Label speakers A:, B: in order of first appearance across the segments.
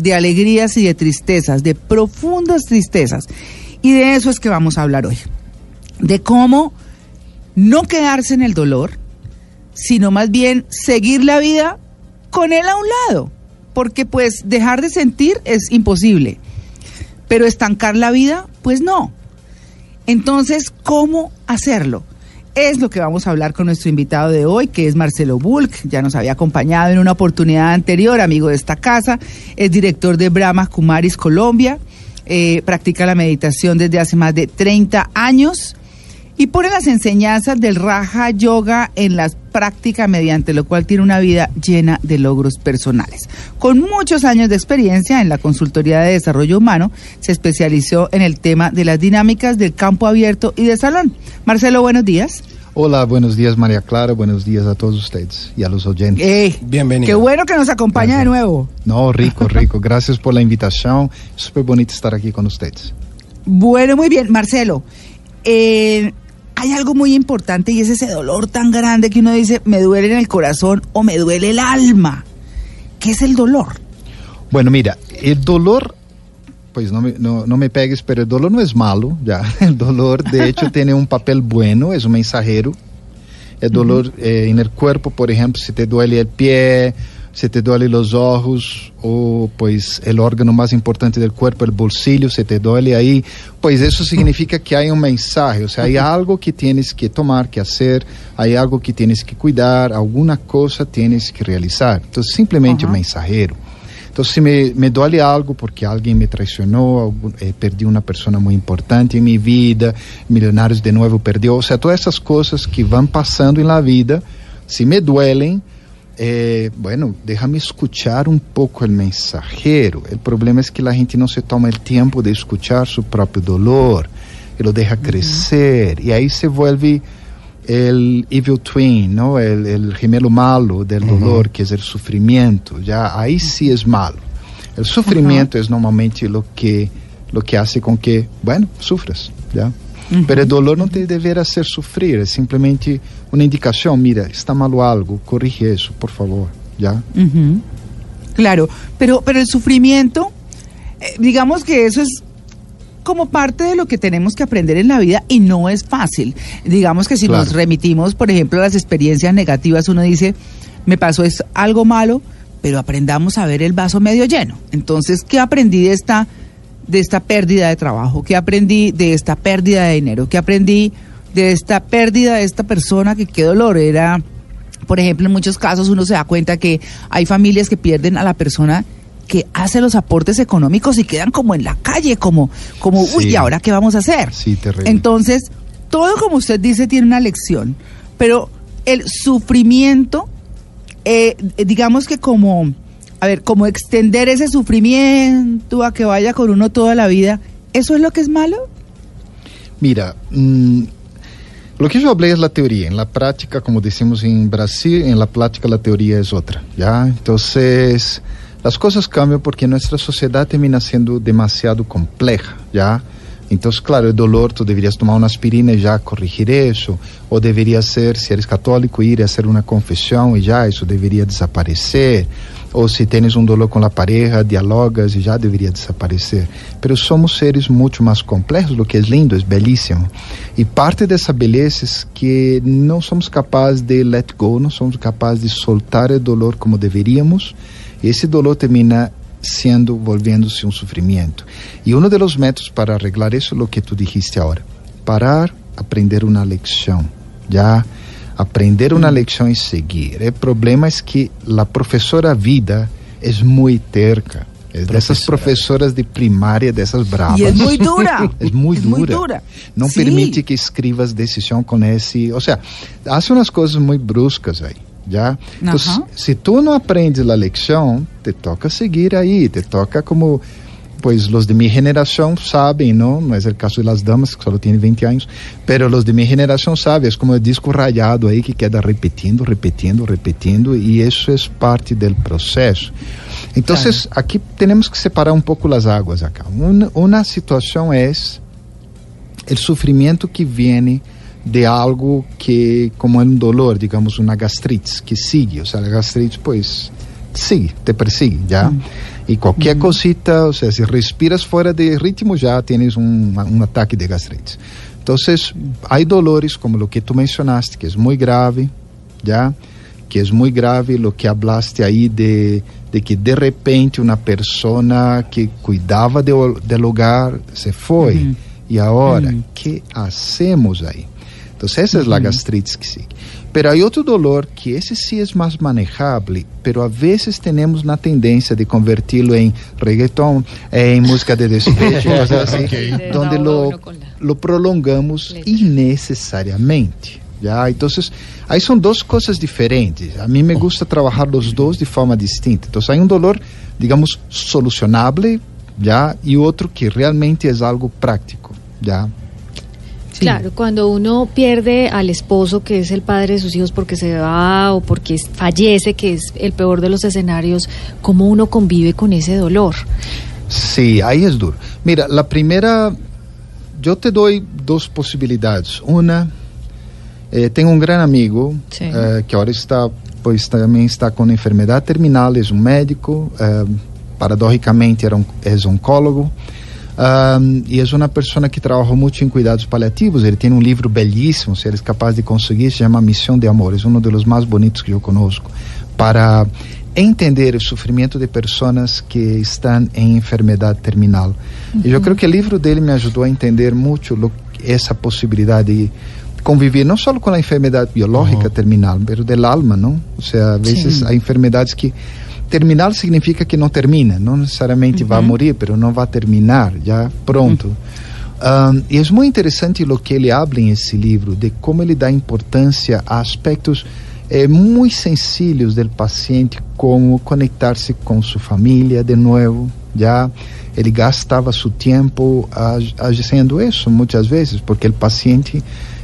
A: de alegrías y de tristezas, de profundas tristezas. Y de eso es que vamos a hablar hoy. De cómo no quedarse en el dolor, sino más bien seguir la vida con él a un lado. Porque pues dejar de sentir es imposible. Pero estancar la vida, pues no. Entonces, ¿cómo hacerlo? Es lo que vamos a hablar con nuestro invitado de hoy, que es Marcelo Bulk. Ya nos había acompañado en una oportunidad anterior, amigo de esta casa. Es director de Brahma Kumaris Colombia. Eh, practica la meditación desde hace más de 30 años y pone las enseñanzas del Raja Yoga en las prácticas, mediante lo cual tiene una vida llena de logros personales. Con muchos años de experiencia en la consultoría de desarrollo humano, se especializó en el tema de las dinámicas del campo abierto y de salón. Marcelo, buenos días.
B: Hola, buenos días María Clara, buenos días a todos ustedes y a los oyentes.
A: Eh, Bienvenido. Qué bueno que nos acompaña de nuevo.
B: No, rico, rico. Gracias por la invitación. Súper bonito estar aquí con ustedes.
A: Bueno, muy bien. Marcelo, eh, hay algo muy importante y es ese dolor tan grande que uno dice, me duele en el corazón o me duele el alma. ¿Qué es el dolor?
B: Bueno, mira, el dolor, pues no me, no, no me pegues, pero el dolor no es malo, ya. El dolor, de hecho, tiene un papel bueno, es un mensajero. El dolor eh, en el cuerpo, por ejemplo, si te duele el pie, se te duele los ojos o pues el órgano más importante del cuerpo, el bolsillo, se te duele ahí, pues eso significa que hay un mensaje, o sea, hay algo que tienes que tomar, que hacer, hay algo que tienes que cuidar, alguna cosa tienes que realizar. Entonces, simplemente un mensajero. Entonces, si me, me, duele algo porque alguien me traicionó, eh, perdí una persona muy importante en mi vida, Millonarios de nuevo perdió, o sea, todas esas cosas que van pasando en la vida, si me duelen, eh, bueno, déjame escuchar un poco el mensajero. El problema es que la gente no se toma el tiempo de escuchar su propio dolor, y lo deja crecer, y ahí se vuelve el evil twin, ¿no? El, gemelo malo del dolor, que es el sufrimiento. Ya ahí sí es malo. El sufrimiento es normalmente lo que, lo que hace con que, bueno, sufras, ¿ya? Pero el dolor no te deberá hacer sufrir, es simplemente una indicación, mira, está malo algo, corrige eso, por favor, ¿ya?
A: Claro, pero, pero el sufrimiento, eh, digamos que eso es como parte de lo que tenemos que aprender en la vida y no es fácil. Digamos que si nos remitimos, por ejemplo, a las experiencias negativas, uno dice, me pasó es algo malo, pero aprendamos a ver el vaso medio lleno. Entonces, ¿qué aprendí de esta de esta pérdida de trabajo? ¿Qué aprendí de esta pérdida de dinero? ¿Qué aprendí de esta pérdida de esta persona que qué dolor era? Por ejemplo, en muchos casos uno se da cuenta que hay familias que pierden a la persona que hace los aportes económicos y quedan como en la calle, como, como uy, ¿y ahora qué vamos a hacer?
B: Sí, terrible.
A: Entonces, todo como usted dice tiene una lección, pero el sufrimiento, eh, digamos que como a ver, como extender ese sufrimiento a que vaya con uno toda la vida, ¿eso es lo que es malo?
B: Mira, mm, lo que yo hablé es la teoría. En la práctica, como decimos en Brasil, en la práctica la teoría es otra, ¿ya? Entonces, las cosas cambian porque nuestra sociedad termina siendo demasiado compleja, ¿ya? Entonces, claro, el dolor, tú deberías tomar una aspirina y ya corregir eso, o debería ser, si eres católico, ir a hacer una confesión y ya eso debería desaparecer ou se tens um dolor com a pareja, dialogas e já deveria desaparecer. Mas somos seres muito mais complexos, o que é lindo, é belíssimo. E parte dessa beleza é que não somos capazes de let go, não somos capazes de soltar o dolor como deveríamos. E esse dolor termina sendo, volvendo-se um sofrimento. E um dos métodos para arreglar isso é o que tu dijiste agora. Parar, aprender uma lição. Já aprender uma lição e seguir. O problema é que a professora vida é muito terca. É dessas professoras de primária, dessas bravas.
A: E é muito dura.
B: É muito dura. dura. Não Sim. permite que escrevas decisão com esse. Ou seja, faz umas coisas muito bruscas aí. Já? Então, se tu não aprendes a lição, te toca seguir aí, te toca como pues los de mi generación saben, ¿no? No es el caso de las damas, que solo tienen 20 años, pero los de mi generación saben, es como el disco rayado ahí que queda repitiendo, repitiendo, repitiendo, y eso es parte del proceso. Entonces, claro. aquí tenemos que separar un poco las aguas acá. Una, una situación es el sufrimiento que viene de algo que, como un dolor, digamos, una gastritis, que sigue, o sea, la gastritis, pues, sigue, te persigue, ¿ya? Mm. Y cualquier cosita, o sea, si respiras fuera de ritmo ya tienes un, un ataque de gastritis. Entonces, hay dolores como lo que tú mencionaste, que es muy grave, ¿ya? Que es muy grave lo que hablaste ahí de, de que de repente una persona que cuidaba de, del hogar se fue.
A: Ujú.
B: Y ahora. ¿qué hacemos ahí? Entonces, esa es la gastritis que sigue. Pero hay otro dolor que ese sí es más manejable, pero a veces tenemos una tendencia de convertirlo en reggaetón, en música de despecho, cosas así,
C: Ok.
B: donde
C: Desahoga
B: lo, lo prolongamos innecesariamente. ¿ya? Entonces, ahí son dos cosas diferentes. A mí me gusta trabajar los dos de forma distinta. Entonces, hay un dolor, digamos, solucionable, ¿ya? Y otro que realmente es algo práctico, ¿ya?
A: Sí.
C: Claro, cuando uno pierde al esposo, que es el padre de sus hijos, porque se va o porque fallece, que es el peor de los escenarios, ¿cómo uno convive con ese dolor?
B: Sí, ahí es duro. Mira, la primera, yo te doy dos posibilidades. Una, eh, tengo un gran amigo
C: Sí.
B: eh, que ahora está, pues también está con enfermedad terminal, es un médico, eh, paradójicamente era un, es oncólogo. Um, y es una persona que trabajó mucho en cuidados paliativos. Él tiene un libro bellísimo, si eres capaz de conseguir, se llama Misión de Amor. Es uno de los más bonitos que yo conozco. Para entender el sufrimiento de personas que están en enfermedad terminal. Y yo creo que el libro dele me ayudó a entender mucho lo, esa posibilidad de convivir no solo con la enfermedad biológica terminal, pero del alma, ¿no? O sea, a veces
A: Sí.
B: hay enfermedades que terminal significa que no termina, no necesariamente va a morir, pero no va a terminar ya pronto. Um, y es muy interesante lo que él habla en ese libro, de cómo ele dá importância a aspectos eh, muy sencillos del paciente, como conectarse con su familia de nuevo, ya ele gastava su tiempo ha- haciendo eso muchas veces, porque el paciente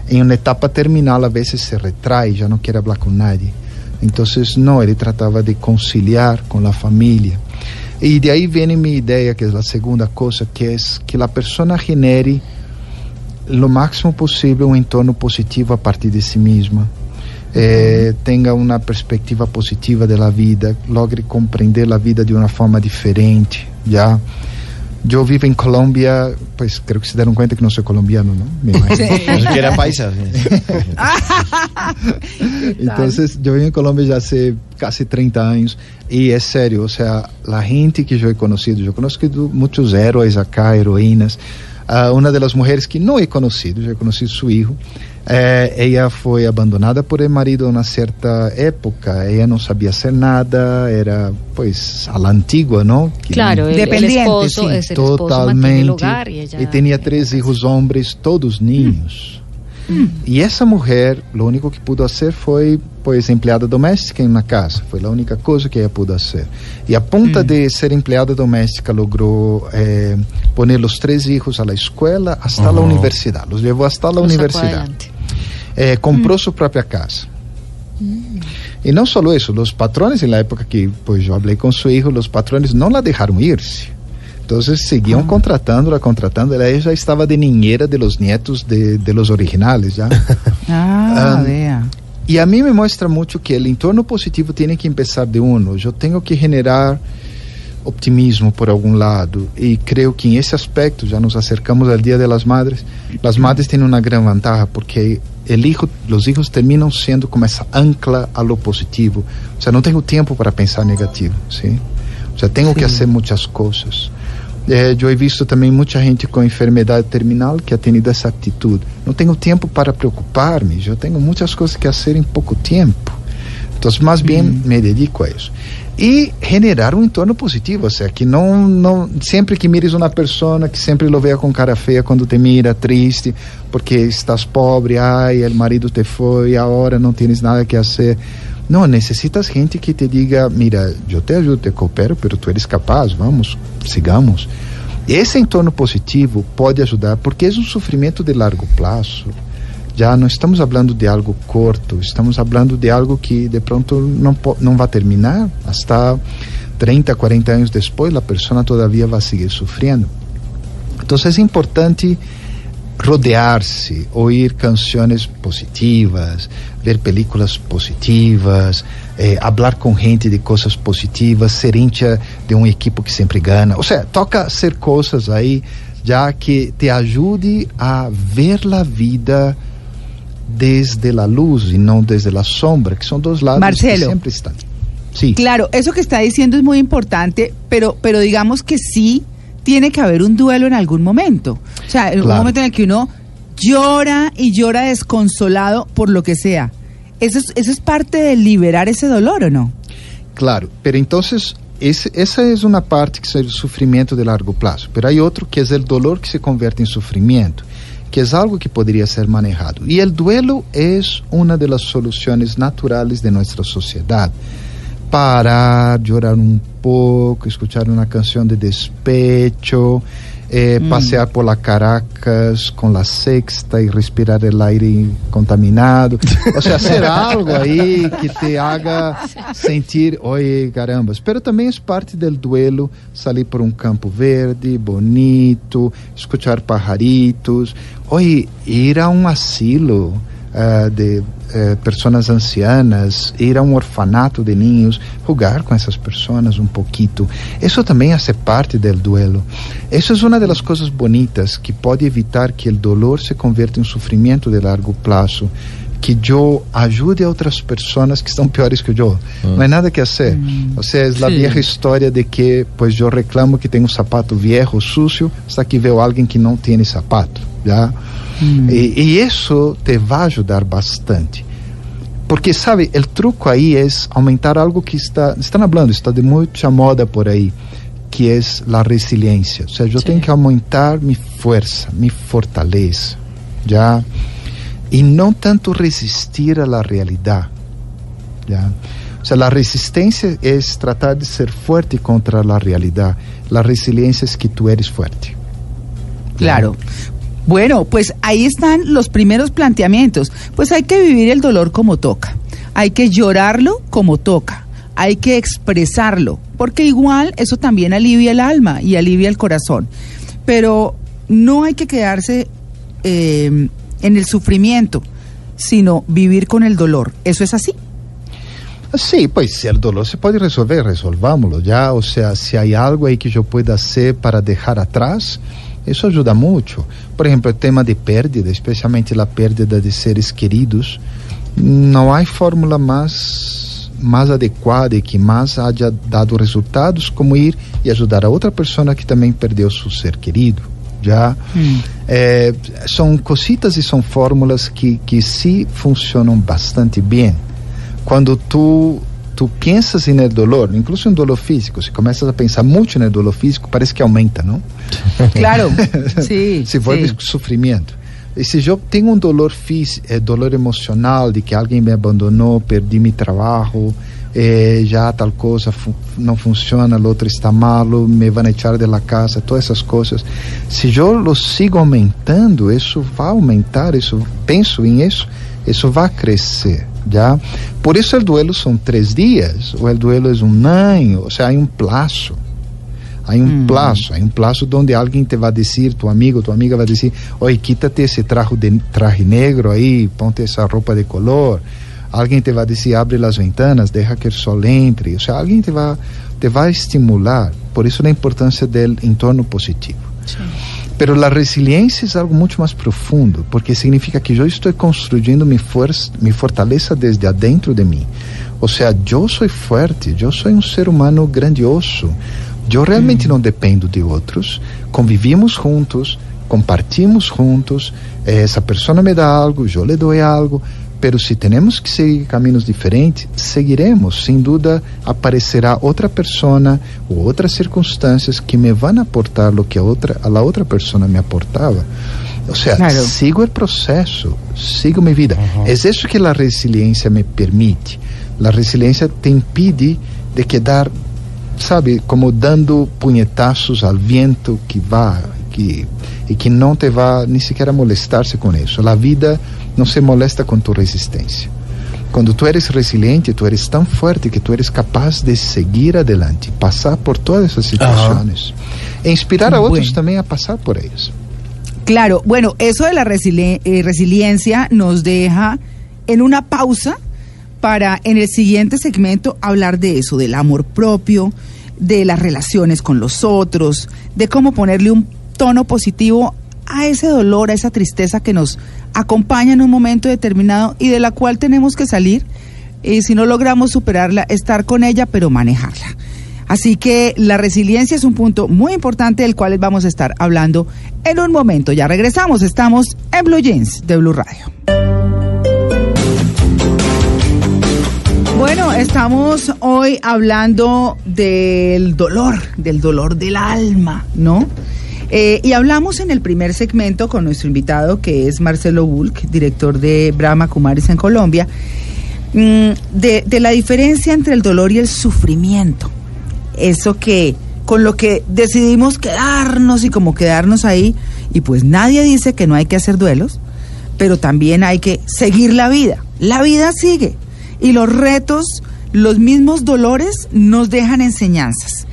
B: en una etapa terminal a veces se retrae, ya no quiere hablar con nadie. Entonces, no, ele tratava de conciliar com a família. E de aí vem minha ideia, que é a segunda coisa, que é que a pessoa genere lo máximo possível um entorno positivo a partir de si mesma. Eh, tenha uma perspectiva positiva da vida, logre compreender a vida de uma forma diferente, já. Eu vivo em Colômbia, pois creio que se deram conta que não sou colombiano, não? Me imagino.
D: Pensé que era paisa. sí.
B: Entonces, yo vivo en Colombia ya hace casi 30 años y es serio, o sea, la gente que yo he conocido, yo conozco muchos héroes acá, heroínas. Ah, una de las mujeres que no he conocido, yo he conocido su hijo, eh, ella fue abandonada por el marido en una cierta época, ella no sabía hacer nada, era pues a la antigua, ¿no? Que-
C: Claro,
A: Dependiente,
C: esposo, mantiene
B: Totalmente.
C: el hogar y ella...
B: y tenía tres hijos hombres, todos niños. Y esa mujer, lo único que pudo hacer fue, pues, empleada doméstica en una casa. Fue la única cosa que ella pudo hacer. Y a punta de ser empleada doméstica, logró eh, poner los tres hijos a la escuela hasta la
D: Ajá.
B: universidad. Los llevó hasta la Eh, compró su propia casa. Y no solo eso, los patrones en la época que pues yo hablé con su hijo, los patrones no la dejaron irse. Entonces seguían contratándola, contratándola. Ella ya estaba de niñera de los nietos de, de los originales ya.
A: Ah,
B: Ah,
A: vea.
B: y a mí me muestra mucho que el entorno positivo tiene que empezar de uno. Yo tengo que generar optimismo por algún lado y creo que en ese aspecto ya nos acercamos al Día de las Madres. Las madres tienen una gran ventaja porque hijo, los hijos terminan siendo como esa ancla a lo positivo. O sea, no tengo tiempo para pensar negativo, ¿sí? O sea, tengo que hacer muchas cosas. Eh, yo he visto también mucha gente con enfermedad terminal que ha tenido esa actitud. No tengo tiempo para preocuparme, yo tengo muchas cosas que hacer en poco tiempo. Entonces, más bien me dedico a eso. Y generar un entorno positivo, o sea, que no, no, siempre que mires una persona, que siempre lo vea con cara fea cuando te mira, triste, porque estás pobre, ay, el marido te fue, ahora no tienes nada que hacer. No, necesitas gente que te diga, mira, yo te ayudo, te coopero, pero tú eres capaz, vamos, sigamos. Esse entorno positivo pode ajudar, porque é um sofrimento de largo prazo. Já não estamos falando de algo curto, estamos falando de algo que de pronto não, não vai terminar. Hasta 30, 40 anos depois, a pessoa todavia vai seguir sofrendo. Então é importante rodear-se, ouvir canções positivas, ver películas positivas, eh, hablar com gente de coisas positivas, ser hincha de um equipo que sempre ganha. Ou seja, toca ser coisas aí já que te ajude a ver a vida desde a luz e não desde a sombra, que são dois lados
A: Marcelo.
B: que sempre estão. Sí.
A: Claro, eso que está diciendo es muy importante, pero, pero digamos que sí tiene que haber un duelo en algún momento. O sea, en un
B: Claro.
A: momento en el que uno llora y llora desconsolado por lo que sea. Eso es, eso es parte de liberar ese dolor, ¿o no?
B: Claro, pero entonces esse, essa é uma parte que é o sofrimento de largo prazo, pero hay outro que é o dolor que se converte em sofrimento, que é algo que poderia ser manejado. E o duelo é uma das soluções naturais de nossa sociedade. Parar, llorar um pouco, escuchar uma canção de despecho, eh, passear por la Caracas com la sexta e respirar el aire contaminado. O sea, hacer algo aí que te haga sentir, oye, carambas. Pero também é parte del duelo salir por um campo verde, bonito, escuchar pajaritos. Oye, ir a um asilo ah, de eh, pessoas ancianas, ir a um orfanato de niños, jogar com essas pessoas um pouquito. Isso também hace parte del duelo. Isso é uma das coisas bonitas que pode evitar que o dolor se converta em sofrimento de largo prazo. Que eu ajude a outras pessoas que estão piores que eu. Não é nada que fazer. Ou seja, é a
A: Sim.
B: vieja história de que, pois eu reclamo que tenho um sapato viejo, sucio, hasta que veo alguém que não tem sapato. Já? E, e isso te vai ajudar bastante. Porque, sabe, o truco aí é aumentar algo que está, estão falando, está de muita moda por aí, que é a resiliência. Ou seja, eu tenho que aumentar minha força, minha fortaleza, já? E não tanto resistir à realidade, já? Ou seja, a resistência é tratar de ser forte contra a realidade. A resiliência é que tu eres forte.
A: Claro. Bueno, pues ahí están los primeros planteamientos. Pues hay que vivir el dolor como toca. Hay que llorarlo como toca. Hay que expresarlo, porque igual eso también alivia el alma y alivia el corazón. Pero no hay que quedarse eh, en el sufrimiento, sino vivir con el dolor. ¿Eso es así?
B: Sim, pois se o dolor se pode resolver, resolvámoslo já. Ou seja, se há algo aí que eu pueda fazer para deixar atrás, isso ajuda muito. Por exemplo, o tema de pérdida, especialmente a pérdida de seres queridos, não há fórmula mais, mais adequada e que mais haja dado resultados como ir e ajudar a outra pessoa que também perdeu seu ser querido. Já Eh, são cositas e são fórmulas que, que sim funcionam bastante bem quando tu tu pensas em dolor, incluso em dolor físico, se começas a pensar muito no dolor físico, parece que aumenta, não?
A: Claro. sí.
B: se vuelve
A: sí.
B: sofrimento. E se eu tenho um dolor físico, eh, dolor emocional de que alguém me abandonou, perdi meu trabalho, eh, já tal coisa fu não funciona, o outro está malo, me vão echar de la casa, todas essas coisas. Se eu lo sigo aumentando, isso vai aumentar, isso penso em isso, isso vai crescer, já. Por isso o duelo são três dias, ou o duelo é um ano, ou seja, há um plazo. Há um plazo, há um plazo onde alguém te vai dizer, tu amigo, tua amiga vai dizer, oi, quítate esse traje, de, traje negro aí, ponte essa roupa de color. Alguém te vai dizer, abre as ventanas, deixa que o sol entre. Ou seja, alguém te vai, te vai estimular. Por isso a importância do entorno positivo. Pero a resiliência é algo muito mais profundo, porque significa que eu estou construindo minha força, minha fortaleza desde adentro de mim. Ou seja, eu sou forte, eu sou um ser humano grandioso. Eu realmente não dependo de outros. Convivimos juntos, compartimos juntos. Essa pessoa me dá algo, eu lhe dou algo. Pero se temos que seguir caminhos diferentes, seguiremos. Sem dúvida, aparecerá outra pessoa ou outras circunstâncias que me vão aportar o que a outra, a outra pessoa me aportava. Ou seja,
A: Claro.
B: sigo o processo, sigo minha vida. É isso que a resiliência me permite. A resiliência te impede de quedar, sabe, como dando punhetaços ao vento que vá, que e que não te vá nem sequer molestar-se com isso. A vida não se molesta com tua resistência. Quando tu eres resiliente, tu eres tão forte que tu eres capaz de seguir adelante, passar por todas essas situações, e inspirar a outros
A: Bueno.
B: também a passar por elas.
A: Claro, bueno, eso de la resili- eh, resiliencia nos deja en una pausa para en el siguiente segmento hablar de eso, del amor propio, de las relaciones con los otros, de cómo ponerle un tono positivo a ese dolor, a esa tristeza que nos acompaña en un momento determinado y de la cual tenemos que salir y si no logramos superarla, estar con ella, pero manejarla. Así que la resiliencia es un punto muy importante del cual vamos a estar hablando en un momento. Ya regresamos, estamos en Blue Jeans de Blue Radio. Bueno, estamos hoy hablando del dolor, del dolor del alma, ¿no? Eh, y hablamos en el primer segmento con nuestro invitado, que es Marcelo Bulk, director de Brahma Kumaris en Colombia, mm, de, de la diferencia entre el dolor y el sufrimiento. Eso que con lo que decidimos quedarnos y como quedarnos ahí. Y pues nadie dice que no hay que hacer duelos, pero también hay que seguir la vida. La vida sigue. Y los retos, los mismos dolores nos dejan enseñanzas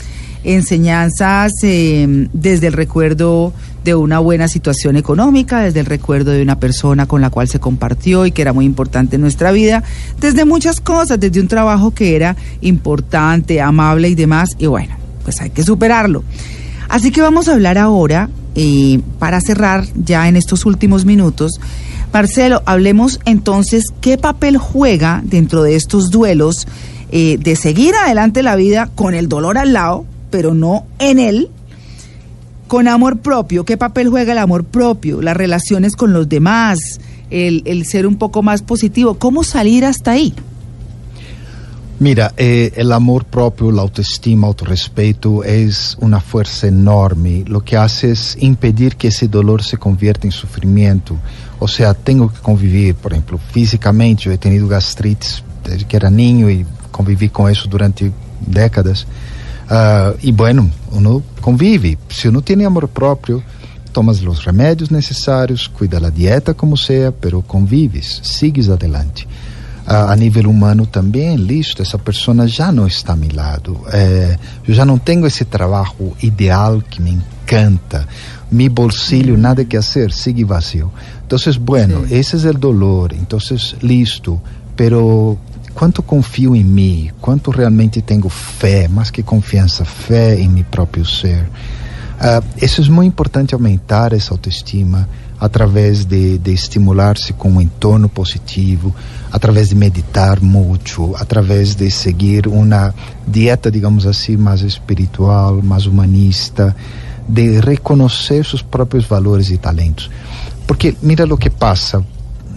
A: enseñanzas eh, desde el recuerdo de una buena situación económica, desde el recuerdo de una persona con la cual se compartió y que era muy importante en nuestra vida, desde muchas cosas, desde un trabajo que era importante, amable y demás, y bueno, pues hay que superarlo. Así que vamos a hablar ahora, eh, para cerrar ya en estos últimos minutos, Marcelo, hablemos entonces qué papel juega dentro de estos duelos eh, de seguir adelante la vida con el dolor al lado, pero no en él, con amor propio. ¿Qué papel juega el amor propio? Las relaciones con los demás, el, el ser un poco más positivo. ¿Cómo salir hasta ahí?
B: Mira, eh, el amor propio, la autoestima, autorrespeto es una fuerza enorme. Lo que hace es impedir que ese dolor se convierta en sufrimiento. O sea, tengo que convivir, por ejemplo, físicamente. Yo he tenido gastritis desde que era niño y conviví con eso durante décadas. Uh, e bueno, uno convive. Se uno tem amor próprio, tomas os remédios necessários, cuida da dieta como seja, pero convives, sigues adelante. Uh, a nível humano também, listo, essa pessoa já não está a meu lado. Eh, eu já não tenho esse trabalho ideal que me encanta. Mi bolsillo, nada que hacer, sigue vazio. Então, bueno, sí. esse é o dolor. Então, listo, pero quanto confio em mim, quanto realmente tenho fé, mais que confiança, fé em meu próprio ser. Uh, isso é muito importante aumentar essa autoestima através de, de estimular-se com um entorno positivo, através de meditar muito, através de seguir uma dieta, digamos assim, mais espiritual, mais humanista, de reconhecer seus próprios valores e talentos. Porque mira o que passa,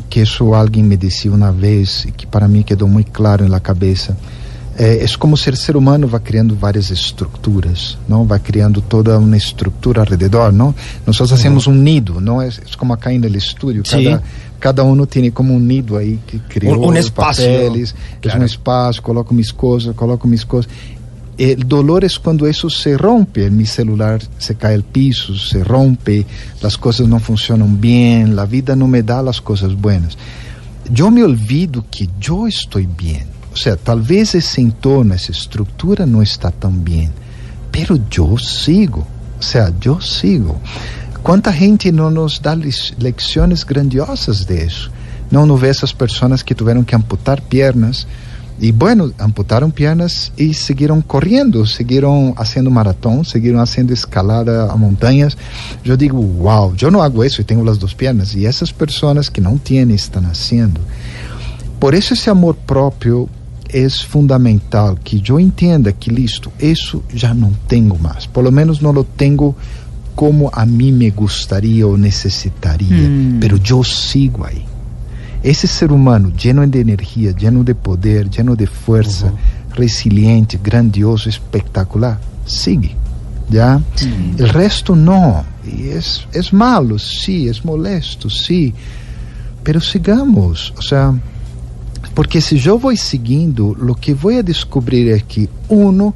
B: que isso alguém me disse uma vez e que para mim quedou muito claro na cabeça. É, é como se o ser humano vai criando várias estruturas, não? Vai criando toda uma estrutura ao redor, não? Nós uhum. fazemos um nido, não? É, é como acá no estúdio, cada, cada um tem como um nido aí que criou
D: um, um espaço,
B: papeles, claro. um espaço, coloco minhas coisas, coloco minhas coisas. El dolor es cuando eso se rompe, mi celular se cae al piso, se rompe, las cosas no funcionan bien, la vida no me da las cosas buenas. Yo me olvido que yo estoy bien. O sea, tal vez ese entorno, esa estructura no está tan bien, pero yo sigo. O sea, yo sigo. ¿Cuánta gente no nos da lecciones grandiosas de eso? No, no ve esas personas que tuvieron que amputar piernas, y bueno, amputaron piernas y siguieron corriendo, siguieron haciendo maratón, siguieron haciendo escalada a montañas. Yo digo, wow, yo no hago eso y tengo las dos piernas. Y esas personas que no tienen están haciendo. Por eso ese amor propio es fundamental, que yo entienda que listo, eso ya no tengo más. Por lo menos no lo tengo como a mí me gustaría o necesitaría, mm. pero yo sigo ahí. Esse ser humano lleno de energia, lleno de poder, lleno de força, uhum. resiliente, grandioso, espectacular, sigue. ¿ya? Sí. El resto no. Y es, es malo, sí, es molesto, sí. Pero sigamos. O sea, porque se eu vou seguindo, o que vou a descobrir é que, uno,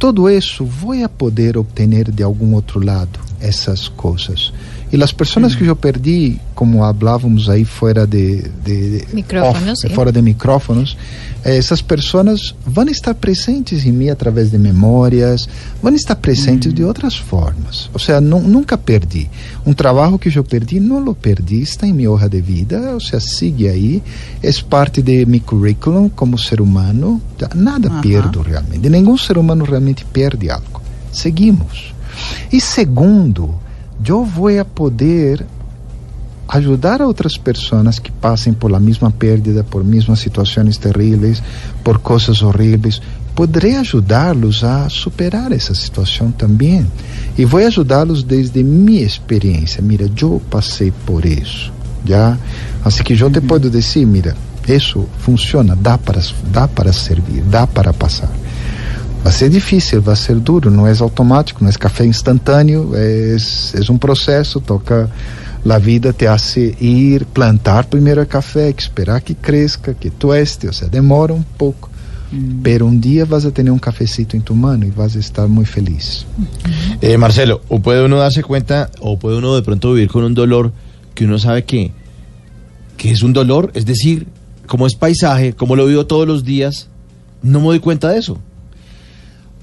B: todo isso vou a poder obter de algum outro lado. essas coisas. E as pessoas que eu perdi, como falávamos aí fora de, de, de
C: Micrófonos,
B: off, de micrófonos, eh, essas pessoas vão estar presentes em mim através de memórias, vão estar presentes de outras formas. Ou seja, nu- nunca perdi. Um trabalho que eu perdi, não lo perdi, está em minha hoja de vida, ou seja, sigue aí, é parte de meu currículo como ser humano, Já nada perdo realmente. Nenhum ser humano realmente perde algo. Seguimos. E segundo, eu vou a poder ajudar a outras pessoas que passem por a mesma perda, por mesmas situações terríveis, por coisas horríveis. Poderei ajudá-los a superar essa situação também. E vou ajudá-los desde minha experiência. Mira, eu passei por isso. Já? Assim que eu te posso dizer, mira, isso funciona, dá para, dá para servir, dá para passar. Vai ser difícil, vai ser duro, não é automático, não é café instantâneo, é, é um processo, toca a vida te hace ir, plantar primeiro o café, que esperar que cresça, que tueste, ou seja, demora um pouco. Pero um dia vas a ter um cafecito em tu mano e vas a estar muito feliz.
D: Eh, Marcelo, o puede uno darse cuenta, o puede uno de pronto vivir con un dolor que uno sabe que, que es un dolor, es decir, como es paisaje, como lo vivo todos los días, no me doy cuenta de eso.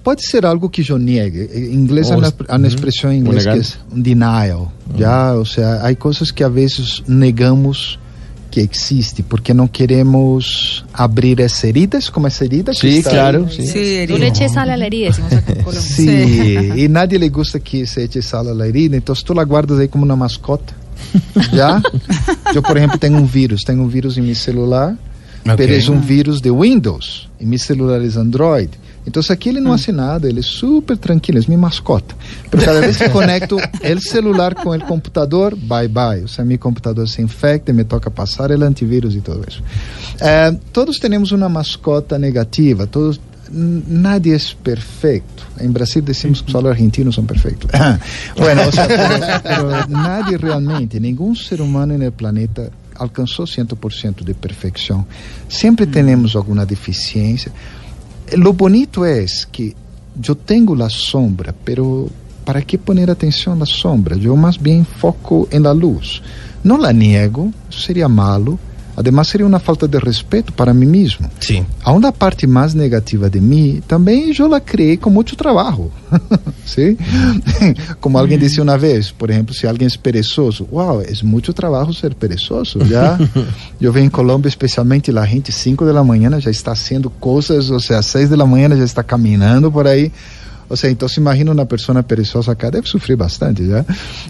B: Pode ser algo que eu niegue. Em inglês há
D: Oh,
B: uma, há uma
D: uhum.
B: expressão em inglês que é denial. Já, ou seja, há coisas que às vezes negamos que existe porque não queremos abrir as heridas, como essa herida que
D: Sí,
B: está
D: claro,
B: aí.
D: sí.
A: Sí,
C: Tú le eches sal a la herida, decimos acá en Colombia.
B: Sim, e nadie le gusta que se eche sal a la herida, então tu la guardas aí como uma mascota. Já? eu, por exemplo, tenho um vírus, tenho um vírus em meu celular,
E: Ok.
B: pero é um vírus de Windows, e meu celular é Android. Então, isso aqui ele não hace nada, ele é super tranquilo, é minha mascota. Pero cada vez que conecto o celular com o computador, bye bye. O sea, meu computador se infecta, me toca passar o antivírus e tudo isso. Eh, todos temos uma mascota negativa, todos nadie é perfeito. Em Brasil decimos que só os argentinos são perfeitos. bueno, o sea, pero, pero nadie realmente, nenhum ser humano no planeta alcançou 100% de perfeição. Sempre temos alguma deficiência. Lo bonito é que eu tenho a sombra, pero para que poner atenção na sombra? Eu mais bem foco em la luz. Não la niego, seria malo. Además, seria uma falta de respeito para mim mesmo.
E: Sí.
B: A uma parte mais negativa de mim, também eu la criei com muito trabalho. ¿Sí? Como alguém disse uma vez, por exemplo, se alguém é perezoso, uau, é muito trabalho ser perezoso. Já eu venho em Colômbia, especialmente a gente, 5 da manhã já está haciendo coisas, ou seja, 6 da manhã já está caminhando por aí. Ou seja, então se imagina uma pessoa perezosa acá, deve sofrer bastante, já?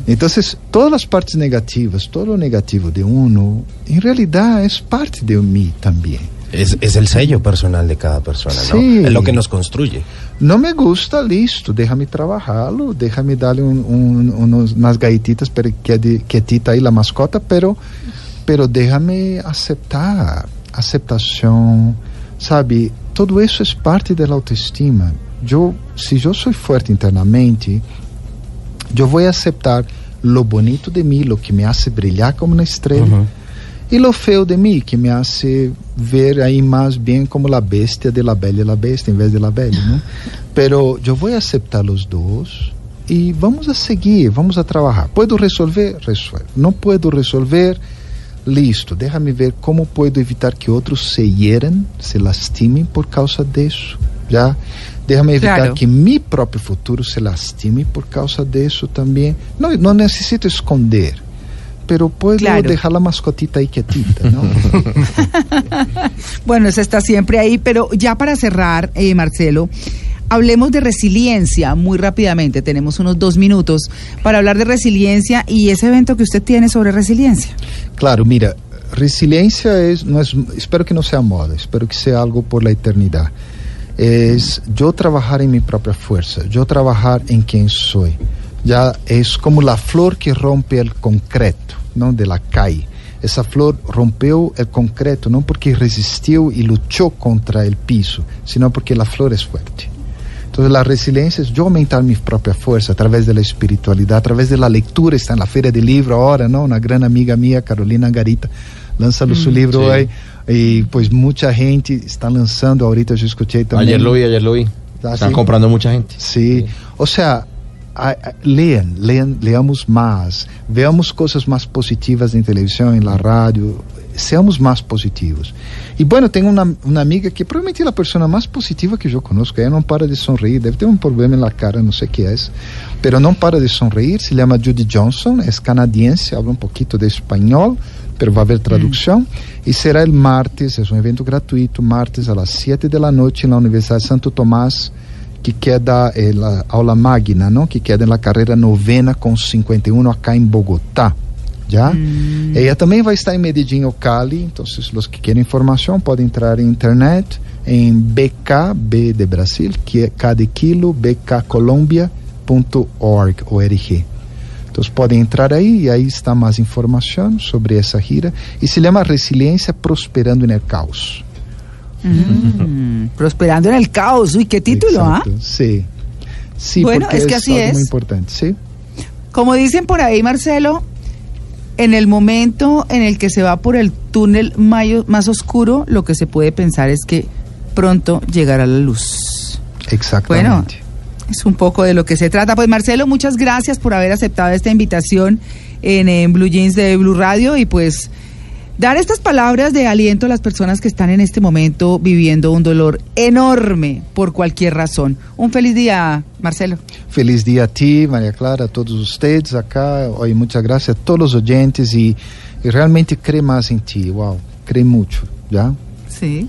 B: Então, todas as partes negativas, todo o negativo de uno, em realidade é parte de mim também.
E: Es, es el sello personal de cada persona, ¿no?
B: Sí.
E: Es lo que nos construye.
B: Não me gusta, listo, déjame trabalhá-lo, déjame darle um, um, unos, para que de- quietita aí la mascota, pero, pero déjame aceptar, aceptação, sabe? Todo isso é parte da autoestima. Eu, se eu sou forte internamente, eu vou aceitar lo bonito de mim, lo que me hace brilhar como uma estrela.
E: Ujú.
B: E lo feo de mim, que me hace ver aí mais bem como la bestia de la bella e la bestia, em vez de la bella, né? Pero eu vou aceitar os dois e vamos a seguir, vamos a trabalhar. Puedo resolver? Resuelvo. Não puedo resolver? Listo, déjame ver como puedo evitar que outros se hieran, se lastimem por causa disso. Já? Déjame evitar
A: Claro.
B: que mi próprio futuro se lastime por causa disso também. Não, não necessito esconder, pero puedo
A: Claro.
B: dejar la mascotita ahí quietita, ¿no?
A: Bueno, eso está siempre ahí, pero ya para cerrar, eh, Marcelo, hablemos de resiliencia muy rápidamente. Tenemos unos dos minutos para hablar de resiliencia y ese evento que usted tiene sobre resiliencia.
B: Claro, mira, resiliencia es, no es, espero que no sea moda, espero que sea algo por la eternidad. Es yo trabajar en mi propia fuerza, yo trabajar en quien soy. Ya es como la flor que rompe el concreto, ¿no? De la calle. Esa flor rompió el concreto no porque resistió y luchó contra el piso, sino porque la flor es fuerte. Entonces la resiliencia es yo aumentar mi propia fuerza a través de la espiritualidad, a través de la lectura. Está en la feria del libro ahora, ¿no? Una gran amiga mía, Carolina Garita, lanza su libro
D: sí.
B: hoy. Y pues mucha gente está lanzando, ahorita yo escuché también.
D: Ayer lo vi, ayer lo vi.
B: Ah,
D: Están
B: sí.
D: comprando mucha gente.
B: Sí, o sea, a- a- lean, lean, leamos más, veamos cosas más positivas en televisión, en la radio, seamos más positivos. Y bueno, tengo una, una amiga que probablemente es la persona más positiva que yo conozco, ella no para de sonreír, debe tener un problema en la cara, no sé qué es, pero no para de sonreír, se llama Judy Johnson, es canadiense, habla un poquito de español, pero va a haber traducción, y será el martes, es un evento gratuito, martes a las 7 de la noche en la Universidad de Santo Tomás, que queda eh, la aula magna, ¿no? Que queda en la carrera novena con 51 acá en Bogotá. ¿Ya? Ella también va a estar en Medellín o Cali, entonces los que quieren información pueden entrar en internet en BK, B de Brasil, que K de kilo, bkcolombia.org, org. Entonces pueden entrar ahí y ahí está más información sobre esa gira y se llama Resiliencia Prosperando en el Caos.
A: Mm, prosperando en el caos. Uy, qué título, ¿ah?
B: Sí. Sí,
A: Bueno,
B: porque
A: es que así
B: algo
A: es.
B: muy importante, sí.
A: Como dicen por ahí, Marcelo, en el momento en el que se va por el túnel mayo- más oscuro, lo que se puede pensar es que pronto llegará la luz.
B: Exactamente.
A: Es un poco de lo que se trata. Pues Marcelo, muchas gracias por haber aceptado esta invitación en, en Blue Jeans de Blue Radio y pues dar estas palabras de aliento a las personas que están en este momento viviendo un dolor enorme por cualquier razón. Un feliz día, Marcelo.
B: Feliz día a ti, María Clara, a todos ustedes acá. Hoy muchas gracias a todos los oyentes y, y realmente cree más en ti. Wow, cree mucho, ¿ya?
A: Sí.